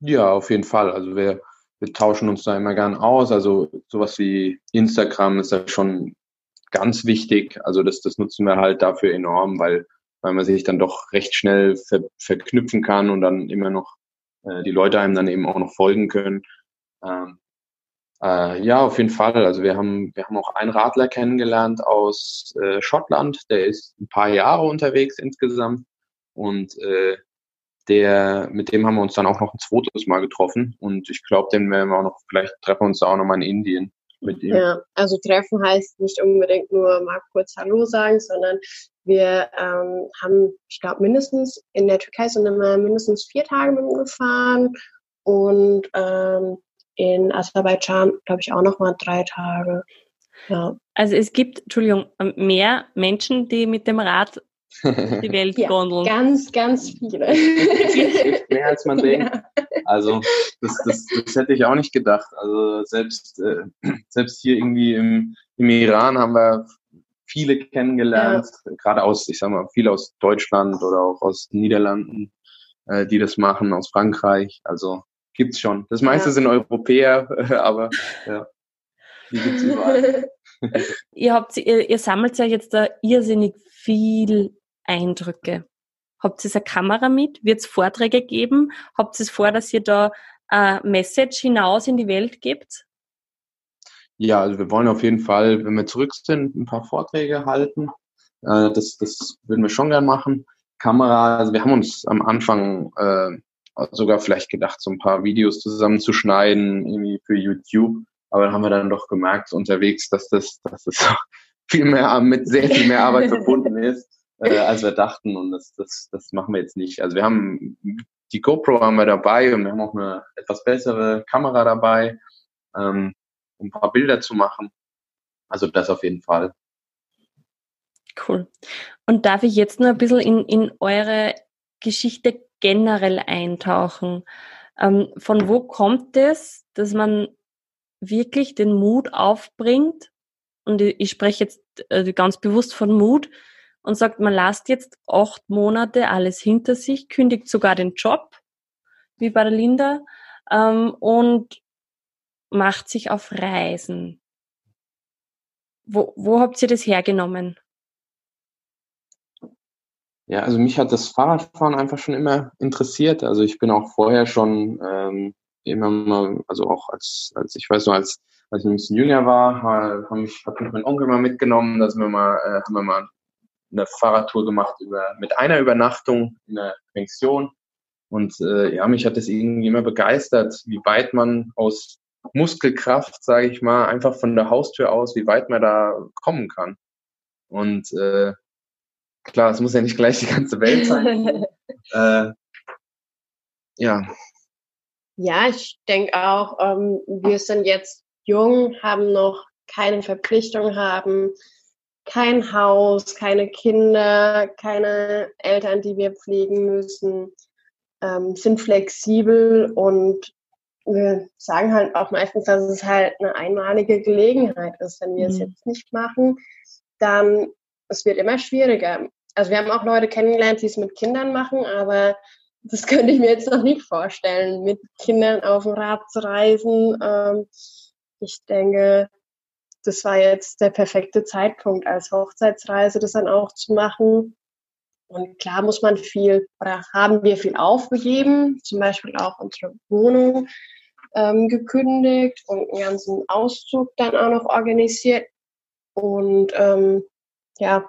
Ja, auf jeden Fall. Also wir, wir tauschen uns da immer gern aus. Also sowas wie Instagram ist da schon ganz wichtig. Also das, das nutzen wir halt dafür enorm, weil, weil man sich dann doch recht schnell ver, verknüpfen kann und dann immer noch äh, die Leute einem dann eben auch noch folgen können. Ähm, äh, ja, auf jeden Fall. Also wir haben, wir haben auch einen Radler kennengelernt aus äh, Schottland, der ist ein paar Jahre unterwegs insgesamt und äh, der, mit dem haben wir uns dann auch noch ein zweites Mal getroffen und ich glaube, den werden wir auch noch, vielleicht treffen wir uns da auch nochmal in Indien mit ihm. Ja, also treffen heißt nicht unbedingt nur mal kurz Hallo sagen, sondern wir ähm, haben, ich glaube, mindestens in der Türkei sind wir mindestens vier Tage mit ihm gefahren und ähm, in Aserbaidschan, glaube ich, auch nochmal drei Tage. Ja. Also es gibt, Entschuldigung, mehr Menschen, die mit dem Rad die Welt ja, gondeln. Ganz, ganz viele. mehr als man denkt. Ja. Also das, das, das hätte ich auch nicht gedacht. Also selbst, äh, selbst hier irgendwie im, im Iran haben wir viele kennengelernt, ja. gerade aus, ich sag mal, viele aus Deutschland oder auch aus Niederlanden, äh, die das machen, aus Frankreich. Also gibt's schon. Das meiste ja. sind Europäer, aber ja, die gibt's überall. ihr habt, ihr, ihr sammelt ja jetzt da irrsinnig viel Eindrücke. Habt ihr eine Kamera mit? Wird es Vorträge geben? Habt ihr es vor, dass ihr da eine Message hinaus in die Welt gebt? Ja, also wir wollen auf jeden Fall, wenn wir zurück sind, ein paar Vorträge halten. Äh, das, das würden wir schon gern machen. Kamera, also wir haben uns am Anfang äh, sogar vielleicht gedacht, so ein paar Videos zusammenzuschneiden, irgendwie für YouTube. Aber dann haben wir dann doch gemerkt unterwegs, dass das, dass das viel mehr mit sehr viel mehr Arbeit verbunden ist, äh, als wir dachten. Und das, das, das machen wir jetzt nicht. Also wir haben die GoPro haben wir dabei und wir haben auch eine etwas bessere Kamera dabei, ähm, um ein paar Bilder zu machen. Also das auf jeden Fall. Cool. Und darf ich jetzt nur ein bisschen in, in eure Geschichte generell eintauchen. Ähm, von wo kommt es, dass man wirklich den Mut aufbringt? Und ich, ich spreche jetzt äh, ganz bewusst von Mut und sagt, man lasst jetzt acht Monate alles hinter sich, kündigt sogar den Job, wie bei der Linda, ähm, und macht sich auf Reisen. Wo, wo habt ihr das hergenommen? Ja, also mich hat das Fahrradfahren einfach schon immer interessiert. Also ich bin auch vorher schon ähm, immer mal, also auch als, als ich weiß noch, als, als ich ein bisschen jünger war, haben mich, hat mich mein Onkel mal mitgenommen, dass wir mal, äh, haben wir mal eine Fahrradtour gemacht über, mit einer Übernachtung in der Pension. Und äh, ja, mich hat das irgendwie immer begeistert, wie weit man aus Muskelkraft, sage ich mal, einfach von der Haustür aus, wie weit man da kommen kann. Und äh, Klar, es muss ja nicht gleich die ganze Welt sein. äh, ja. Ja, ich denke auch, ähm, wir sind jetzt jung, haben noch keine Verpflichtung, haben kein Haus, keine Kinder, keine Eltern, die wir pflegen müssen, ähm, sind flexibel und wir sagen halt auch meistens, dass es halt eine einmalige Gelegenheit ist. Wenn wir mhm. es jetzt nicht machen, dann es wird immer schwieriger. Also wir haben auch Leute kennengelernt, die es mit Kindern machen, aber das könnte ich mir jetzt noch nicht vorstellen, mit Kindern auf dem Rad zu reisen. Ähm, ich denke, das war jetzt der perfekte Zeitpunkt als Hochzeitsreise, das dann auch zu machen. Und klar muss man viel, oder haben wir viel aufgegeben, zum Beispiel auch unsere Wohnung ähm, gekündigt und einen ganzen Auszug dann auch noch organisiert. Und ähm, ja,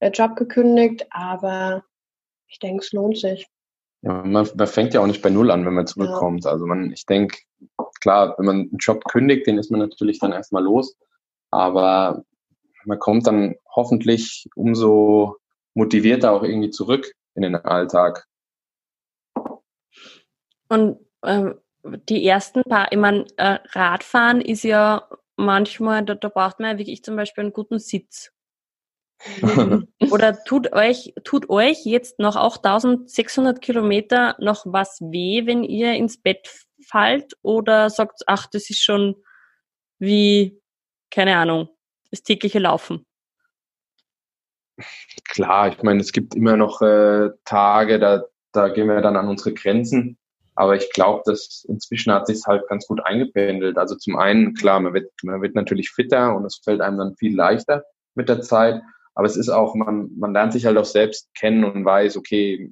der Job gekündigt, aber ich denke, es lohnt sich. Ja, man, man, fängt ja auch nicht bei Null an, wenn man zurückkommt. Ja. Also man, ich denke, klar, wenn man einen Job kündigt, den ist man natürlich dann erstmal los. Aber man kommt dann hoffentlich umso motivierter auch irgendwie zurück in den Alltag. Und ähm, die ersten paar, ich meine, äh, Radfahren ist ja manchmal, da, da braucht man ja wirklich zum Beispiel einen guten Sitz. Oder tut euch, tut euch jetzt noch auch 1600 Kilometer noch was weh, wenn ihr ins Bett fallt? Oder sagt, ach, das ist schon wie, keine Ahnung, das tägliche Laufen? Klar, ich meine, es gibt immer noch äh, Tage, da, da gehen wir dann an unsere Grenzen. Aber ich glaube, dass inzwischen hat sich halt ganz gut eingependelt. Also zum einen, klar, man wird, man wird natürlich fitter und es fällt einem dann viel leichter mit der Zeit. Aber es ist auch, man, man lernt sich halt auch selbst kennen und weiß, okay,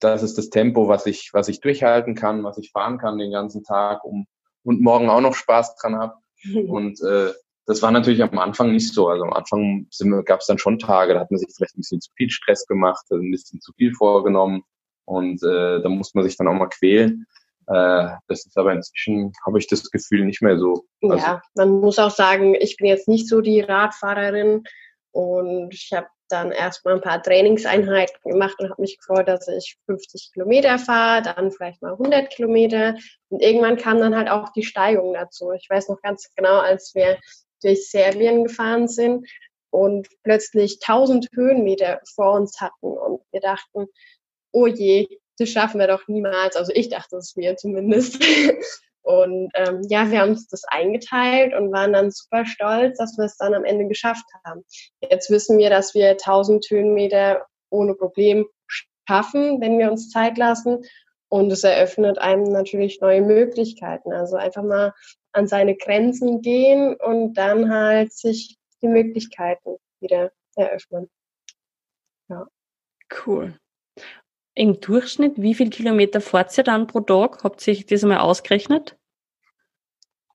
das ist das Tempo, was ich, was ich durchhalten kann, was ich fahren kann den ganzen Tag um, und morgen auch noch Spaß dran habe. Und äh, das war natürlich am Anfang nicht so. Also am Anfang gab es dann schon Tage, da hat man sich vielleicht ein bisschen zu viel Stress gemacht, ein bisschen zu viel vorgenommen und äh, da muss man sich dann auch mal quälen. Äh, das ist aber inzwischen, habe ich das Gefühl, nicht mehr so. Also, ja, man muss auch sagen, ich bin jetzt nicht so die Radfahrerin und ich habe dann erstmal ein paar Trainingseinheiten gemacht und habe mich gefreut, dass ich 50 Kilometer fahre, dann vielleicht mal 100 Kilometer. Und irgendwann kam dann halt auch die Steigung dazu. Ich weiß noch ganz genau, als wir durch Serbien gefahren sind und plötzlich 1000 Höhenmeter vor uns hatten und wir dachten, oh je, das schaffen wir doch niemals. Also ich dachte es mir zumindest. Und ähm, ja, wir haben uns das eingeteilt und waren dann super stolz, dass wir es dann am Ende geschafft haben. Jetzt wissen wir, dass wir 1000 Höhenmeter ohne Problem schaffen, wenn wir uns Zeit lassen. Und es eröffnet einem natürlich neue Möglichkeiten. Also einfach mal an seine Grenzen gehen und dann halt sich die Möglichkeiten wieder eröffnen. Ja. Cool. Im Durchschnitt, wie viel Kilometer fahrt ihr dann pro Tag? Habt ihr das einmal ausgerechnet?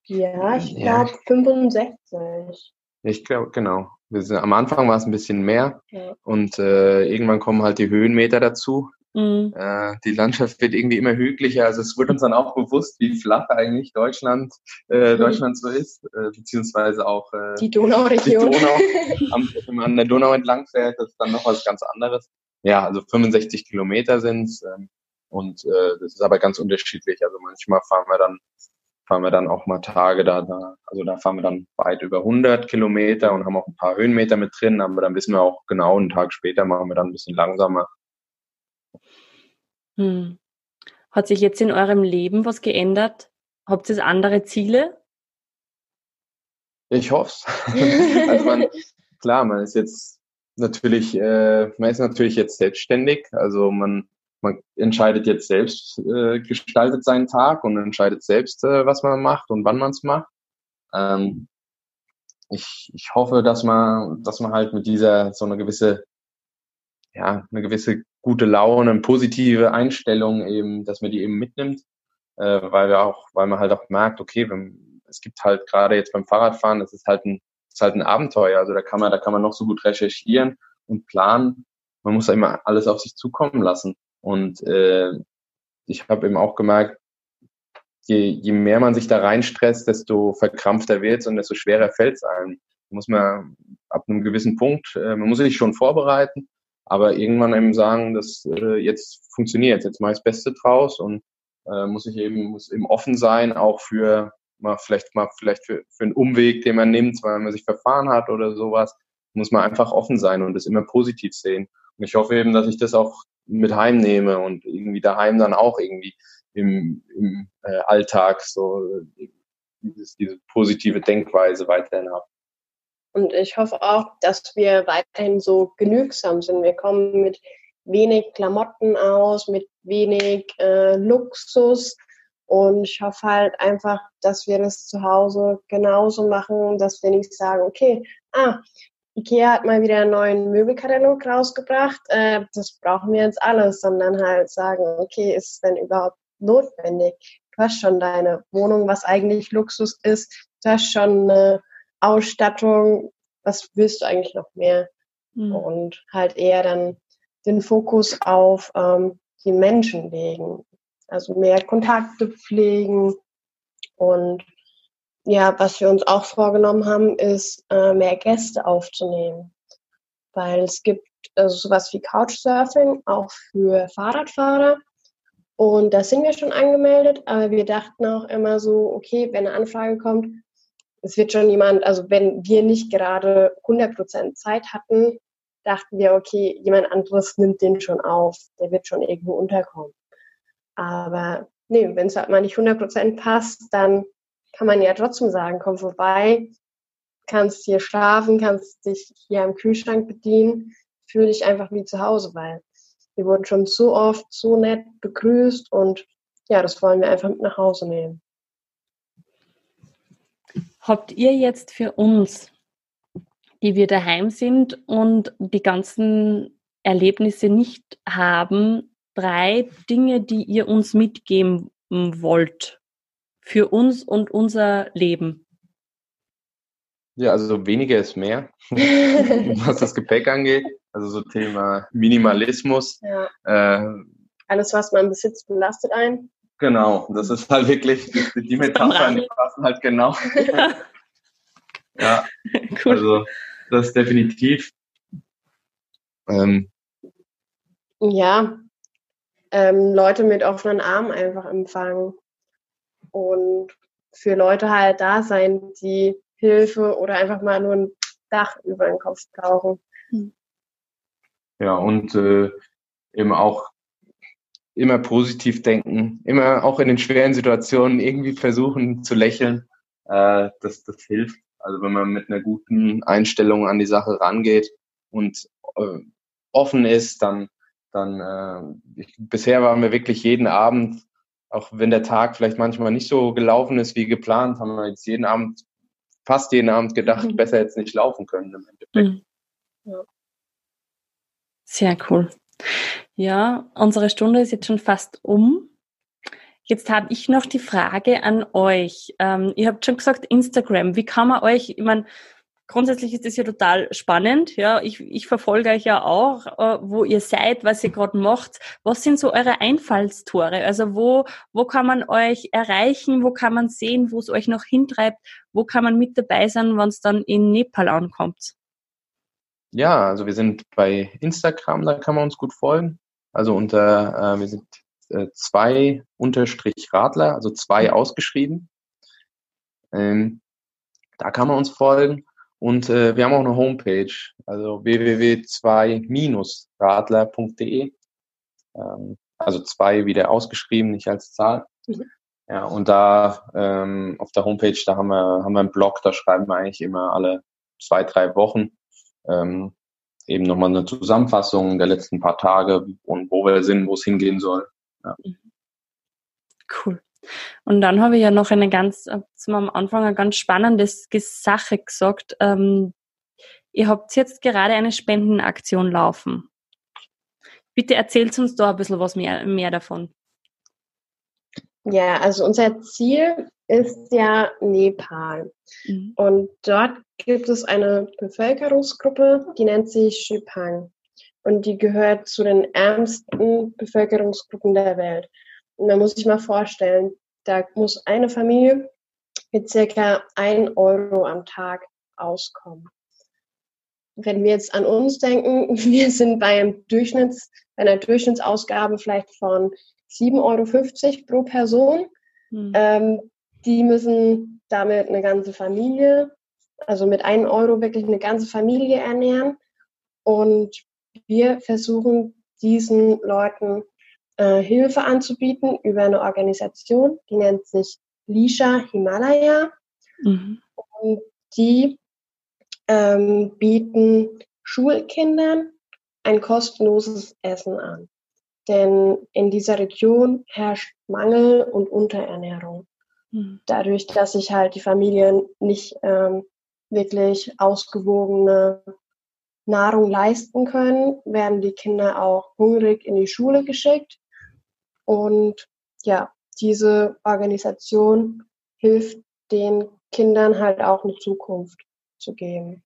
Ja, ich glaube ja. 65. Ich glaube, genau. Sind, am Anfang war es ein bisschen mehr ja. und äh, irgendwann kommen halt die Höhenmeter dazu. Mhm. Äh, die Landschaft wird irgendwie immer hügeliger. Also es wird uns dann auch bewusst, wie flach eigentlich Deutschland, äh, mhm. Deutschland so ist, äh, beziehungsweise auch äh, die Donauregion. Die Donau, am, wenn man an der Donau entlang fährt, das ist dann noch was ganz anderes ja, also 65 Kilometer sind's ähm, und äh, das ist aber ganz unterschiedlich. Also manchmal fahren wir dann fahren wir dann auch mal Tage da, da, also da fahren wir dann weit über 100 Kilometer und haben auch ein paar Höhenmeter mit drin, aber dann wissen wir auch genau, einen Tag später machen wir dann ein bisschen langsamer. Hm. Hat sich jetzt in eurem Leben was geändert? Habt ihr andere Ziele? Ich hoffe also man, klar, man ist jetzt natürlich, äh, man ist natürlich jetzt selbstständig, also man, man entscheidet jetzt selbst, äh, gestaltet seinen Tag und entscheidet selbst, äh, was man macht und wann man es macht. Ähm, ich, ich hoffe, dass man, dass man halt mit dieser so eine gewisse, ja, eine gewisse gute Laune, positive Einstellung eben, dass man die eben mitnimmt, äh, weil wir auch, weil man halt auch merkt, okay, wenn, es gibt halt gerade jetzt beim Fahrradfahren, es ist halt ein ist halt ein Abenteuer. Also da kann man, da kann man noch so gut recherchieren und planen. Man muss immer alles auf sich zukommen lassen. Und äh, ich habe eben auch gemerkt, je, je mehr man sich da reinstresst, desto verkrampfter wird es und desto schwerer fällt es einem. Muss man ab einem gewissen Punkt, äh, man muss sich schon vorbereiten, aber irgendwann eben sagen, dass äh, jetzt funktioniert, jetzt mache ich das Beste draus und äh, muss ich eben, muss eben offen sein, auch für mal vielleicht mal vielleicht für, für einen Umweg, den man nimmt, weil man sich verfahren hat oder sowas, muss man einfach offen sein und das immer positiv sehen. Und ich hoffe eben, dass ich das auch mit heimnehme und irgendwie daheim dann auch irgendwie im, im äh, Alltag so dieses, diese positive Denkweise weiterhin habe. Und ich hoffe auch, dass wir weiterhin so genügsam sind. Wir kommen mit wenig Klamotten aus, mit wenig äh, Luxus, und ich hoffe halt einfach, dass wir das zu Hause genauso machen, dass wir nicht sagen, okay, ah, Ikea hat mal wieder einen neuen Möbelkatalog rausgebracht, äh, das brauchen wir jetzt alles, sondern halt sagen, okay, ist es denn überhaupt notwendig? Du hast schon deine Wohnung, was eigentlich Luxus ist, du hast schon eine Ausstattung, was willst du eigentlich noch mehr? Mhm. Und halt eher dann den Fokus auf ähm, die Menschen legen. Also mehr Kontakte pflegen. Und ja, was wir uns auch vorgenommen haben, ist äh, mehr Gäste aufzunehmen. Weil es gibt also sowas wie Couchsurfing auch für Fahrradfahrer. Und da sind wir schon angemeldet, aber wir dachten auch immer so, okay, wenn eine Anfrage kommt, es wird schon jemand, also wenn wir nicht gerade 100% Zeit hatten, dachten wir, okay, jemand anderes nimmt den schon auf, der wird schon irgendwo unterkommen. Aber nee, wenn es halt mal nicht 100% passt, dann kann man ja trotzdem sagen, komm vorbei, kannst hier schlafen, kannst dich hier am Kühlschrank bedienen, fühle dich einfach wie zu Hause, weil wir wurden schon so oft so nett begrüßt und ja, das wollen wir einfach mit nach Hause nehmen. Habt ihr jetzt für uns, die wir daheim sind und die ganzen Erlebnisse nicht haben, drei Dinge, die ihr uns mitgeben wollt für uns und unser Leben? Ja, also weniger ist mehr, was das Gepäck angeht. Also so Thema Minimalismus. Ja. Äh, Alles, was man besitzt, belastet einen. Genau, das ist halt wirklich, die Metaphern die passen halt genau. ja, cool. also das ist definitiv. Ähm, ja, ähm, Leute mit offenen Armen einfach empfangen und für Leute halt da sein, die Hilfe oder einfach mal nur ein Dach über den Kopf brauchen. Hm. Ja, und äh, eben auch immer positiv denken, immer auch in den schweren Situationen irgendwie versuchen zu lächeln. Äh, das, das hilft. Also wenn man mit einer guten Einstellung an die Sache rangeht und äh, offen ist, dann, dann äh, ich, bisher waren wir wirklich jeden Abend, auch wenn der Tag vielleicht manchmal nicht so gelaufen ist wie geplant, haben wir jetzt jeden Abend, fast jeden Abend gedacht, mhm. besser jetzt nicht laufen können im Endeffekt. Mhm. Ja. Sehr cool. Ja, unsere Stunde ist jetzt schon fast um. Jetzt habe ich noch die Frage an euch. Ähm, ihr habt schon gesagt, Instagram. Wie kann man euch, ich meine, grundsätzlich ist das ja total spannend. Ja, ich, ich verfolge euch ja auch, äh, wo ihr seid, was ihr gerade macht. Was sind so eure Einfallstore? Also wo, wo kann man euch erreichen? Wo kann man sehen, wo es euch noch hintreibt? Wo kann man mit dabei sein, wenn es dann in Nepal ankommt? Ja, also wir sind bei Instagram, da kann man uns gut folgen. Also unter, äh, wir sind äh, zwei unterstrich Radler, also zwei mhm. ausgeschrieben. Ähm, da kann man uns folgen. Und äh, wir haben auch eine Homepage, also www.2-radler.de. Ähm, also zwei wieder ausgeschrieben, nicht als Zahl. Mhm. Ja, und da ähm, auf der Homepage, da haben wir, haben wir einen Blog, da schreiben wir eigentlich immer alle zwei, drei Wochen ähm, eben nochmal eine Zusammenfassung der letzten paar Tage und wo wir sind, wo es hingehen soll. Ja. Cool. Und dann habe ich ja noch eine ganz, zum am Anfang eine ganz spannende Sache gesagt. Ähm, ihr habt jetzt gerade eine Spendenaktion laufen. Bitte erzählt uns da ein bisschen was mehr, mehr davon. Ja, also unser Ziel ist ja Nepal. Mhm. Und dort gibt es eine Bevölkerungsgruppe, die nennt sich Shipang. Und die gehört zu den ärmsten Bevölkerungsgruppen der Welt. Man muss sich mal vorstellen, da muss eine Familie mit circa ein Euro am Tag auskommen. Wenn wir jetzt an uns denken, wir sind bei, einem Durchschnitts, bei einer Durchschnittsausgabe vielleicht von 7,50 Euro pro Person. Mhm. Ähm, die müssen damit eine ganze Familie, also mit einem Euro wirklich eine ganze Familie ernähren. Und wir versuchen diesen Leuten äh, Hilfe anzubieten über eine Organisation, die nennt sich Lisha Himalaya. Mhm. Und die ähm, bieten Schulkindern ein kostenloses Essen an. Denn in dieser Region herrscht Mangel und Unterernährung. Mhm. Dadurch, dass sich halt die Familien nicht ähm, wirklich ausgewogene Nahrung leisten können, werden die Kinder auch hungrig in die Schule geschickt. Und ja, diese Organisation hilft den Kindern halt auch eine Zukunft zu geben.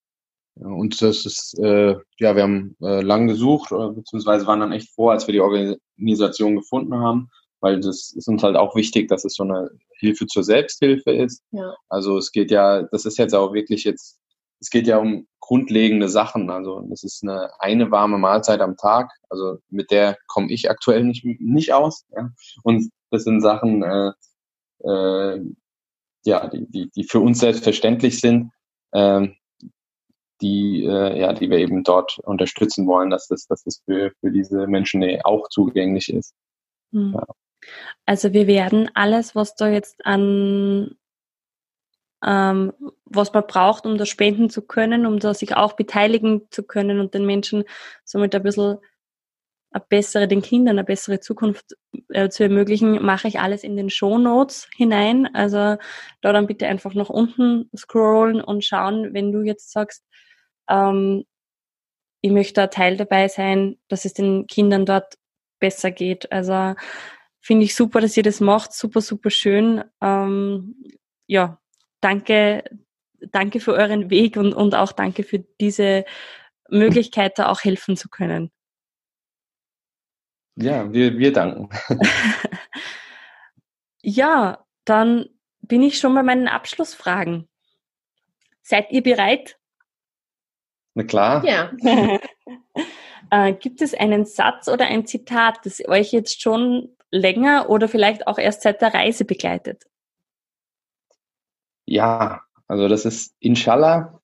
Ja, und das ist, äh, ja, wir haben äh, lang gesucht, äh, beziehungsweise waren dann echt froh, als wir die Organisation gefunden haben, weil das ist uns halt auch wichtig, dass es so eine Hilfe zur Selbsthilfe ist. Ja. Also es geht ja, das ist jetzt auch wirklich jetzt, es geht ja um grundlegende Sachen. Also das ist eine eine warme Mahlzeit am Tag. Also mit der komme ich aktuell nicht nicht aus. Ja. Und das sind Sachen, äh, äh, ja, die, die, die für uns selbstverständlich sind, äh, die, äh, ja, die wir eben dort unterstützen wollen, dass das, dass das für, für diese Menschen auch zugänglich ist. Mhm. Ja. Also wir werden alles, was da jetzt an ähm, was man braucht, um das spenden zu können, um da sich auch beteiligen zu können und den Menschen somit ein bisschen eine bessere, den Kindern eine bessere Zukunft äh, zu ermöglichen, mache ich alles in den Show Notes hinein. Also da dann bitte einfach nach unten scrollen und schauen, wenn du jetzt sagst, ähm, ich möchte ein Teil dabei sein, dass es den Kindern dort besser geht. Also finde ich super, dass ihr das macht. Super, super schön. Ähm, ja, danke, danke für euren Weg und, und auch danke für diese Möglichkeit, da auch helfen zu können. Ja, wir, wir danken. ja, dann bin ich schon bei meinen Abschlussfragen. Seid ihr bereit? Na klar. Ja. äh, gibt es einen Satz oder ein Zitat, das euch jetzt schon länger oder vielleicht auch erst seit der Reise begleitet? Ja, also das ist Inshallah.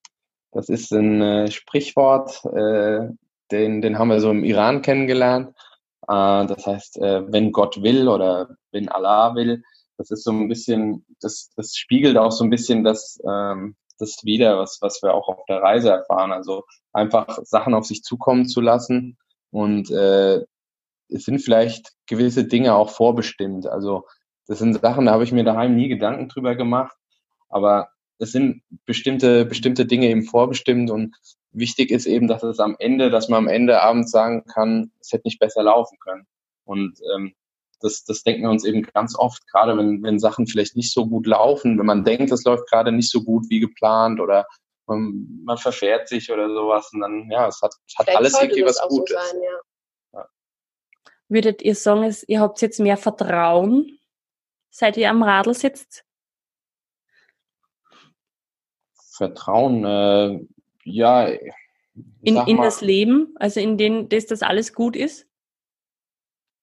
Das ist ein äh, Sprichwort, äh, den, den haben wir so im Iran kennengelernt. Äh, das heißt, äh, wenn Gott will oder wenn Allah will, das ist so ein bisschen, das, das spiegelt auch so ein bisschen das, ähm, das wieder, was, was wir auch auf der Reise erfahren. Also einfach Sachen auf sich zukommen zu lassen und äh, es sind vielleicht gewisse Dinge auch vorbestimmt. Also das sind Sachen, da habe ich mir daheim nie Gedanken drüber gemacht, aber es sind bestimmte, bestimmte Dinge eben vorbestimmt und wichtig ist eben, dass es am Ende, dass man am Ende abends sagen kann, es hätte nicht besser laufen können. Und ähm, das, das denken wir uns eben ganz oft, gerade wenn, wenn Sachen vielleicht nicht so gut laufen, wenn man denkt, es läuft gerade nicht so gut wie geplant oder man, man verfährt sich oder sowas und dann, ja, es hat, hat alles irgendwie was Gutes. So sein, ja. Ja. Würdet ihr sagen, ihr habt jetzt mehr Vertrauen, seit ihr am Radl sitzt? Vertrauen, äh, ja. In, in mal, das Leben, also in dem, dass das alles gut ist?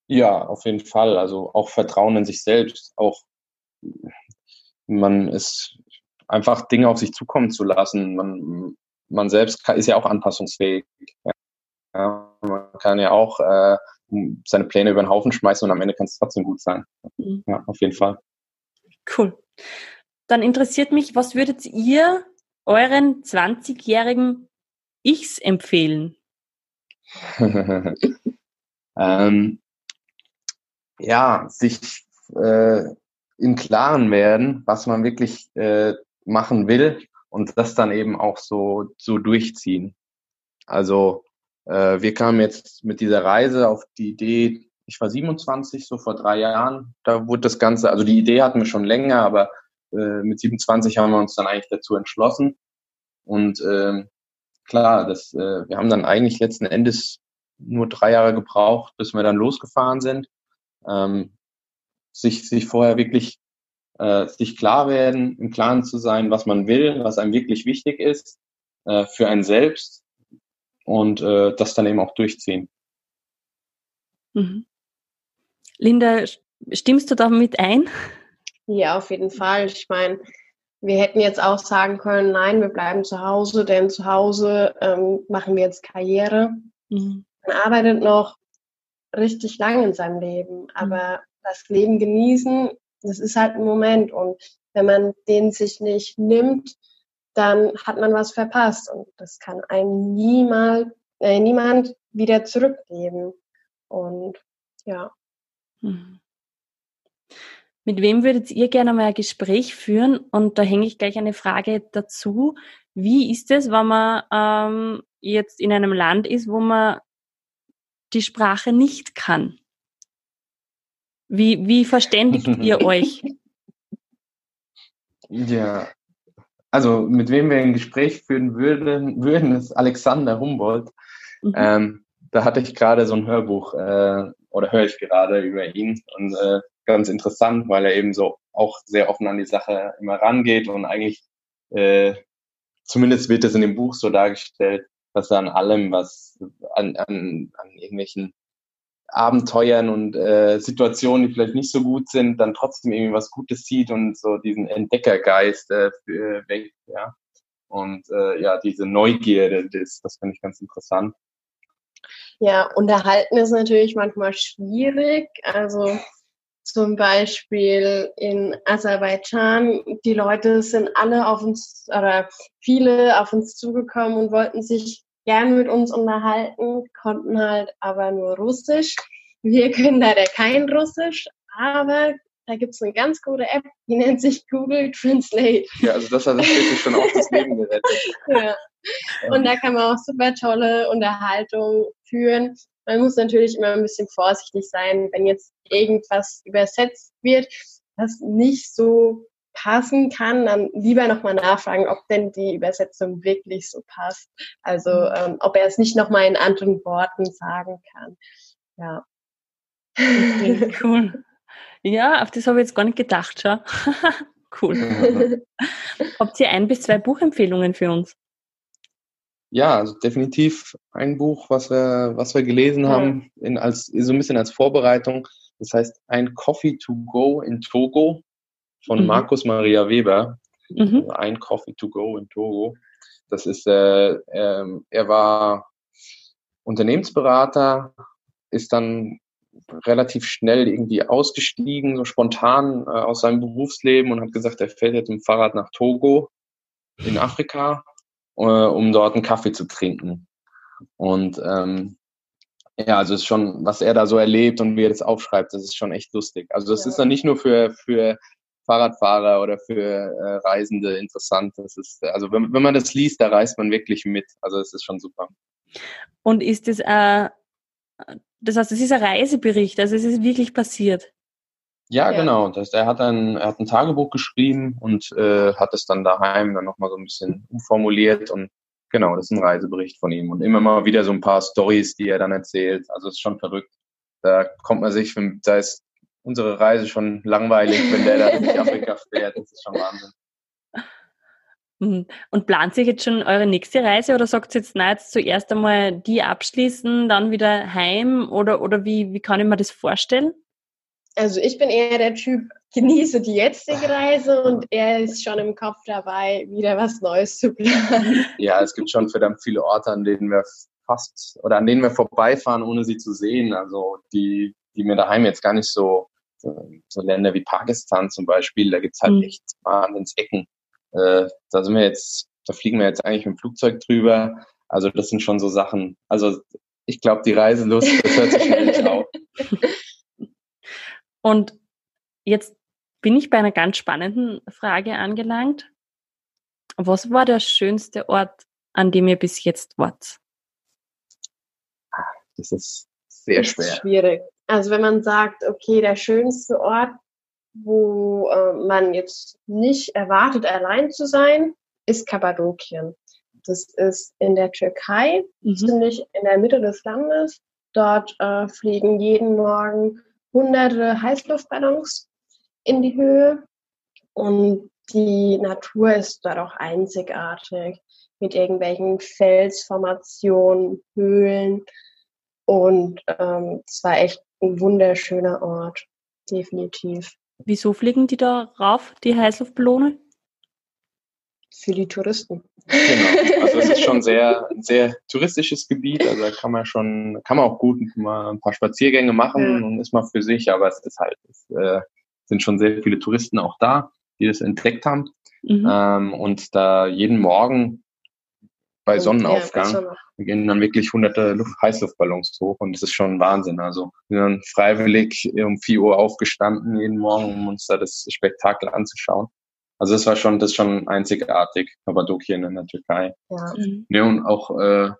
Ja, auf jeden Fall. Also auch Vertrauen in sich selbst, auch man ist einfach Dinge auf sich zukommen zu lassen. Man, man selbst ist ja auch anpassungsfähig. Ja, man kann ja auch äh, seine Pläne über den Haufen schmeißen und am Ende kann es trotzdem gut sein. Mhm. Ja, auf jeden Fall. Cool. Dann interessiert mich, was würdet ihr euren 20-jährigen Ichs empfehlen? ähm, ja, sich äh, im Klaren werden, was man wirklich äh, machen will und das dann eben auch so, so durchziehen. Also äh, wir kamen jetzt mit dieser Reise auf die Idee, ich war 27, so vor drei Jahren, da wurde das Ganze, also die Idee hatten wir schon länger, aber äh, mit 27 haben wir uns dann eigentlich dazu entschlossen. Und äh, klar, das, äh, wir haben dann eigentlich letzten Endes nur drei Jahre gebraucht, bis wir dann losgefahren sind ähm, sich, sich vorher wirklich äh, sich klar werden, im Klaren zu sein, was man will, was einem wirklich wichtig ist äh, für einen selbst und äh, das dann eben auch durchziehen. Mhm. Linda, stimmst du damit ein? Ja, auf jeden Fall. Ich meine, wir hätten jetzt auch sagen können, nein, wir bleiben zu Hause, denn zu Hause ähm, machen wir jetzt Karriere. Mhm. Man arbeitet noch, richtig lang in seinem Leben. Mhm. Aber das Leben genießen, das ist halt ein Moment. Und wenn man den sich nicht nimmt, dann hat man was verpasst. Und das kann einem niemals, äh, niemand wieder zurückgeben. Und ja. Mhm. Mit wem würdet ihr gerne mal ein Gespräch führen? Und da hänge ich gleich eine Frage dazu. Wie ist es, wenn man ähm, jetzt in einem Land ist, wo man die Sprache nicht kann? Wie, wie verständigt ihr euch? Ja, also mit wem wir ein Gespräch führen würden, würden ist Alexander Humboldt. Mhm. Ähm, da hatte ich gerade so ein Hörbuch äh, oder höre ich gerade über ihn und äh, ganz interessant, weil er eben so auch sehr offen an die Sache immer rangeht und eigentlich äh, zumindest wird es in dem Buch so dargestellt, dass er an allem, was an, an, an irgendwelchen Abenteuern und äh, Situationen, die vielleicht nicht so gut sind, dann trotzdem irgendwie was Gutes sieht und so diesen Entdeckergeist äh, weckt, ja. Und äh, ja, diese Neugierde, das, das finde ich ganz interessant. Ja, unterhalten ist natürlich manchmal schwierig. Also zum Beispiel in Aserbaidschan, die Leute sind alle auf uns oder viele auf uns zugekommen und wollten sich gern mit uns unterhalten, konnten halt aber nur Russisch. Wir können leider kein Russisch, aber da gibt es eine ganz gute App, die nennt sich Google Translate. Ja, also das hat wirklich schon auch das Leben gerettet. ja. Und da kann man auch super tolle Unterhaltung führen. Man muss natürlich immer ein bisschen vorsichtig sein, wenn jetzt irgendwas übersetzt wird, was nicht so passen kann, dann lieber nochmal nachfragen, ob denn die Übersetzung wirklich so passt. Also mhm. ähm, ob er es nicht nochmal in anderen Worten sagen kann. Ja. Okay, cool. Ja, auf das habe ich jetzt gar nicht gedacht, schau. cool. Habt ihr ein bis zwei Buchempfehlungen für uns? Ja, also definitiv ein Buch, was wir, was wir gelesen haben, in, als, so ein bisschen als Vorbereitung. Das heißt Ein Coffee to Go in Togo von mhm. Markus Maria Weber. Mhm. Also ein Coffee to Go in Togo. Das ist, äh, äh, er war Unternehmensberater, ist dann relativ schnell irgendwie ausgestiegen, so spontan äh, aus seinem Berufsleben und hat gesagt, er fährt jetzt mit dem Fahrrad nach Togo in Afrika, äh, um dort einen Kaffee zu trinken. Und ähm, ja, also ist schon, was er da so erlebt und wie er das aufschreibt, das ist schon echt lustig. Also das ja. ist dann nicht nur für, für Fahrradfahrer oder für äh, Reisende interessant. Das ist, also wenn, wenn man das liest, da reist man wirklich mit. Also es ist schon super. Und ist das, äh, das heißt, es ist ein Reisebericht, also es ist wirklich passiert. Ja, ja. genau. Das, er, hat ein, er hat ein Tagebuch geschrieben und äh, hat es dann daheim dann nochmal so ein bisschen umformuliert und genau, das ist ein Reisebericht von ihm und immer mal wieder so ein paar Stories, die er dann erzählt. Also es ist schon verrückt. Da kommt man sich, da ist unsere Reise schon langweilig, wenn der da durch Afrika fährt. Das ist schon Wahnsinn. Mhm. Und plant sich jetzt schon eure nächste Reise oder sagt ihr jetzt, na, jetzt zuerst einmal die abschließen, dann wieder heim oder, oder wie, wie kann ich mir das vorstellen? Also ich bin eher der Typ, genieße die jetzige Reise und er ist schon im Kopf dabei, wieder was Neues zu planen. Ja, es gibt schon verdammt viele Orte, an denen wir fast oder an denen wir vorbeifahren, ohne sie zu sehen. Also die, die mir daheim jetzt gar nicht so so Länder wie Pakistan zum Beispiel, da gibt's halt mhm. echt Wahnsinnsecken. Äh, da sind wir jetzt, da fliegen wir jetzt eigentlich mit dem Flugzeug drüber. Also das sind schon so Sachen. Also ich glaube, die Reiselust, das hört sich schnell auf. Und jetzt bin ich bei einer ganz spannenden Frage angelangt. Was war der schönste Ort, an dem ihr bis jetzt wart? Das ist sehr das schwer. Ist schwierig. Also wenn man sagt, okay, der schönste Ort, wo äh, man jetzt nicht erwartet, allein zu sein, ist Kappadokien. Das ist in der Türkei, mhm. ziemlich in der Mitte des Landes. Dort äh, fliegen jeden Morgen hunderte Heißluftballons in die Höhe und die Natur ist dort auch einzigartig mit irgendwelchen Felsformationen, Höhlen und ähm, es war echt ein wunderschöner Ort, definitiv. Wieso fliegen die da rauf, die Heißluftballone? Für die Touristen. Genau. Also es ist schon sehr, ein sehr touristisches Gebiet. Also da kann man schon, kann man auch gut mal ein paar Spaziergänge machen ja. und ist mal für sich, aber es ist halt, es äh, sind schon sehr viele Touristen auch da, die das entdeckt haben. Mhm. Ähm, und da jeden Morgen bei Sonnenaufgang ja, wir gehen dann wirklich hunderte Luft Heißluftballons hoch und das ist schon Wahnsinn. Also wir sind dann freiwillig um 4 Uhr aufgestanden jeden Morgen, um uns da das Spektakel anzuschauen. Also das war schon, das ist schon einzigartig, Kappadokien in der Türkei. Ja. Mhm. ja und auch, äh,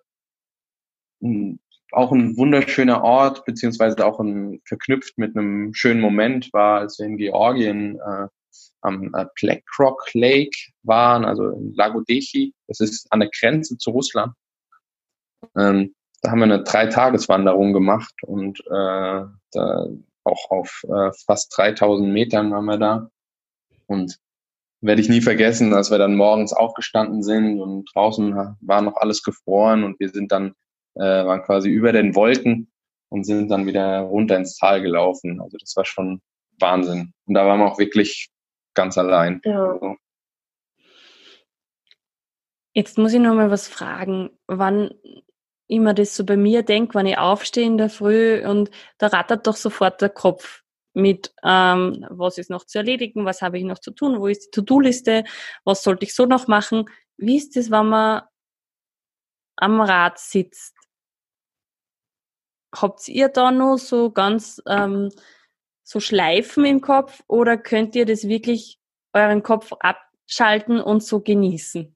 auch ein wunderschöner Ort, beziehungsweise auch ein, verknüpft mit einem schönen Moment war, als wir in Georgien äh, am äh, Blackrock Lake waren, also in Lagodechi. Das ist an der Grenze zu Russland. Ähm, da haben wir eine Dreitageswanderung gemacht und äh, da auch auf äh, fast 3000 Metern waren wir da. Und werde ich nie vergessen, als wir dann morgens aufgestanden sind und draußen war noch alles gefroren und wir sind dann, äh, waren quasi über den Wolken und sind dann wieder runter ins Tal gelaufen. Also das war schon Wahnsinn. Und da waren wir auch wirklich ganz allein. Ja. Also. Jetzt muss ich noch mal was fragen. Wann immer das so bei mir denke, wenn ich aufstehe in der Früh und da rattert doch sofort der Kopf mit, ähm, was ist noch zu erledigen, was habe ich noch zu tun, wo ist die To-Do-Liste, was sollte ich so noch machen. Wie ist das, wenn man am Rad sitzt, habt ihr da noch so ganz ähm, so Schleifen im Kopf oder könnt ihr das wirklich euren Kopf abschalten und so genießen?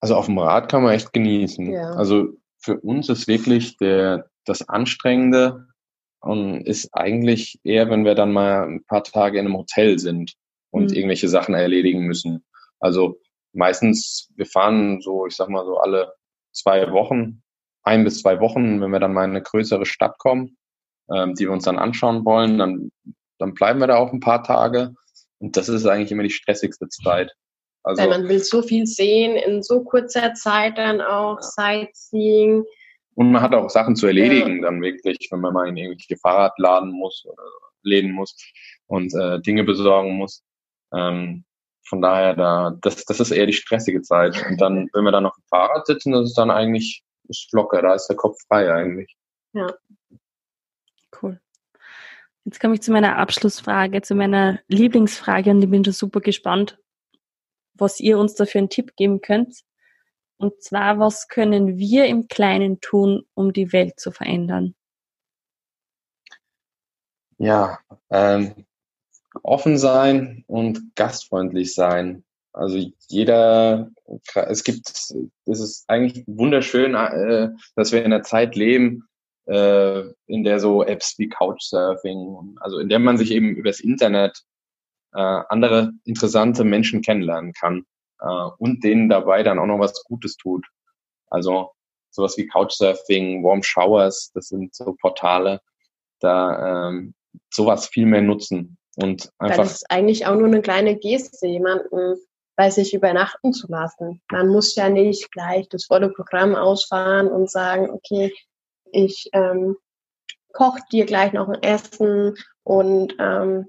Also auf dem Rad kann man echt genießen. Ja. Also für uns ist wirklich der, das Anstrengende und ist eigentlich eher, wenn wir dann mal ein paar Tage in einem Hotel sind und Mhm. irgendwelche Sachen erledigen müssen. Also meistens, wir fahren so, ich sag mal so alle zwei Wochen, ein bis zwei Wochen, wenn wir dann mal in eine größere Stadt kommen, ähm, die wir uns dann anschauen wollen, dann, dann bleiben wir da auch ein paar Tage. Und das ist eigentlich immer die stressigste Zeit. Also, Weil man will so viel sehen in so kurzer Zeit dann auch, Sightseeing. Und man hat auch Sachen zu erledigen dann wirklich, wenn man mal in irgendwelche Fahrradladen muss oder Läden muss und äh, Dinge besorgen muss. Ähm, von daher, da, das, das ist eher die stressige Zeit. Und dann, wenn wir dann auf dem Fahrrad sitzen, das ist dann eigentlich ist locker, da ist der Kopf frei eigentlich. Cool. Jetzt komme ich zu meiner Abschlussfrage, zu meiner Lieblingsfrage und ich bin schon super gespannt, was ihr uns da für einen Tipp geben könnt. Und zwar, was können wir im Kleinen tun, um die Welt zu verändern? Ja, ähm, offen sein und gastfreundlich sein. Also jeder, es gibt, es ist eigentlich wunderschön, äh, dass wir in einer Zeit leben, äh, in der so Apps wie Couchsurfing, also in der man sich eben übers Internet äh, andere interessante Menschen kennenlernen kann äh, und denen dabei dann auch noch was Gutes tut. Also sowas wie Couchsurfing, Warm Showers, das sind so Portale, da ähm, sowas viel mehr nutzen und einfach es ist eigentlich auch nur eine kleine Geste, jemanden bei sich übernachten zu lassen. Man muss ja nicht gleich das volle Programm ausfahren und sagen, okay, ich ähm, koche dir gleich noch ein Essen und ähm,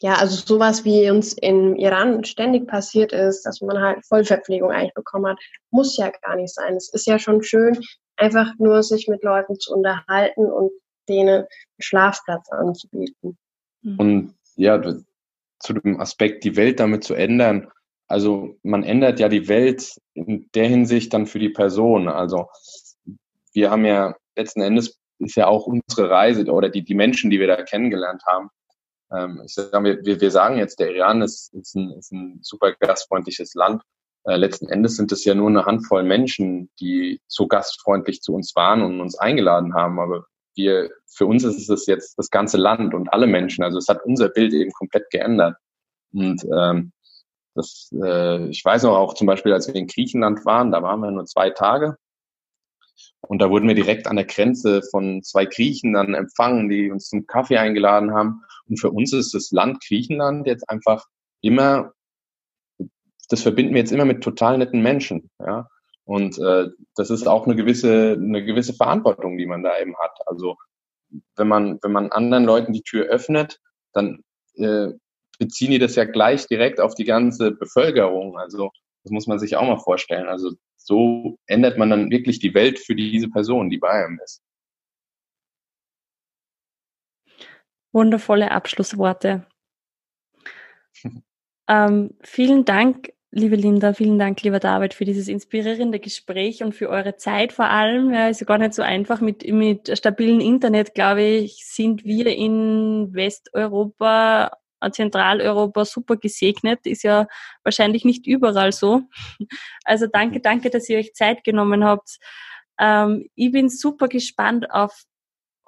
ja, also sowas wie uns im Iran ständig passiert ist, dass man halt Vollverpflegung eigentlich bekommen hat, muss ja gar nicht sein. Es ist ja schon schön, einfach nur sich mit Leuten zu unterhalten und denen einen Schlafplatz anzubieten. Und ja, zu dem Aspekt, die Welt damit zu ändern. Also man ändert ja die Welt in der Hinsicht dann für die Person. Also wir haben ja letzten Endes ist ja auch unsere Reise oder die, die Menschen, die wir da kennengelernt haben. Ähm, ich sag, wir, wir, sagen jetzt, der Iran ist, ist, ein, ist ein super gastfreundliches Land. Äh, letzten Endes sind es ja nur eine Handvoll Menschen, die so gastfreundlich zu uns waren und uns eingeladen haben. Aber wir, für uns ist es jetzt das ganze Land und alle Menschen. Also es hat unser Bild eben komplett geändert. Und ähm, das, äh, ich weiß noch auch zum Beispiel, als wir in Griechenland waren, da waren wir nur zwei Tage. Und da wurden wir direkt an der Grenze von zwei Griechen dann empfangen, die uns zum Kaffee eingeladen haben. Und für uns ist das Land Griechenland jetzt einfach immer, das verbinden wir jetzt immer mit total netten Menschen, ja. Und äh, das ist auch eine gewisse, eine gewisse Verantwortung, die man da eben hat. Also wenn man, wenn man anderen Leuten die Tür öffnet, dann äh, beziehen die das ja gleich direkt auf die ganze Bevölkerung. Also das muss man sich auch mal vorstellen. Also so ändert man dann wirklich die Welt für diese Person, die bei einem ist. Wundervolle Abschlussworte. ähm, vielen Dank, liebe Linda, vielen Dank, lieber David, für dieses inspirierende Gespräch und für eure Zeit vor allem. Ja, ist ja gar nicht so einfach mit, mit stabilen Internet, glaube ich, sind wir in Westeuropa, Zentraleuropa super gesegnet. Ist ja wahrscheinlich nicht überall so. Also danke, danke, dass ihr euch Zeit genommen habt. Ähm, ich bin super gespannt auf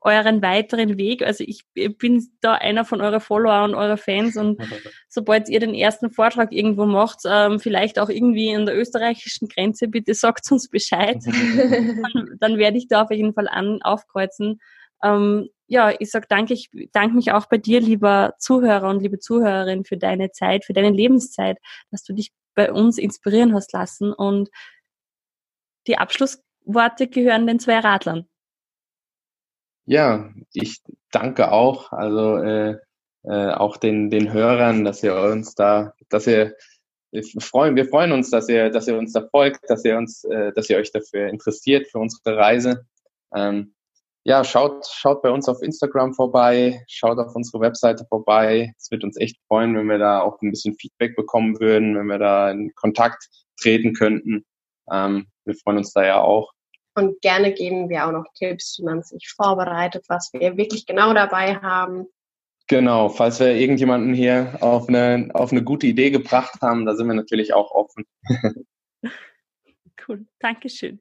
euren weiteren Weg. Also ich bin da einer von euren Follower und eurer Fans und sobald ihr den ersten Vortrag irgendwo macht, ähm, vielleicht auch irgendwie an der österreichischen Grenze, bitte sagt uns Bescheid. dann, dann werde ich da auf jeden Fall an, aufkreuzen. Ähm, ja, ich sag danke, ich danke mich auch bei dir, lieber Zuhörer und liebe Zuhörerin, für deine Zeit, für deine Lebenszeit, dass du dich bei uns inspirieren hast lassen und die Abschlussworte gehören den zwei Radlern. Ja, ich danke auch, also äh, äh, auch den den Hörern, dass ihr uns da, dass ihr wir freuen, wir freuen uns, dass ihr, dass ihr uns da folgt, dass ihr uns, äh, dass ihr euch dafür interessiert für unsere Reise. Ähm, ja, schaut, schaut bei uns auf Instagram vorbei, schaut auf unsere Webseite vorbei. Es wird uns echt freuen, wenn wir da auch ein bisschen Feedback bekommen würden, wenn wir da in Kontakt treten könnten. Ähm, wir freuen uns da ja auch. Und gerne geben wir auch noch Tipps, wie man sich vorbereitet, was wir wirklich genau dabei haben. Genau, falls wir irgendjemanden hier auf eine, auf eine gute Idee gebracht haben, da sind wir natürlich auch offen. cool, Dankeschön.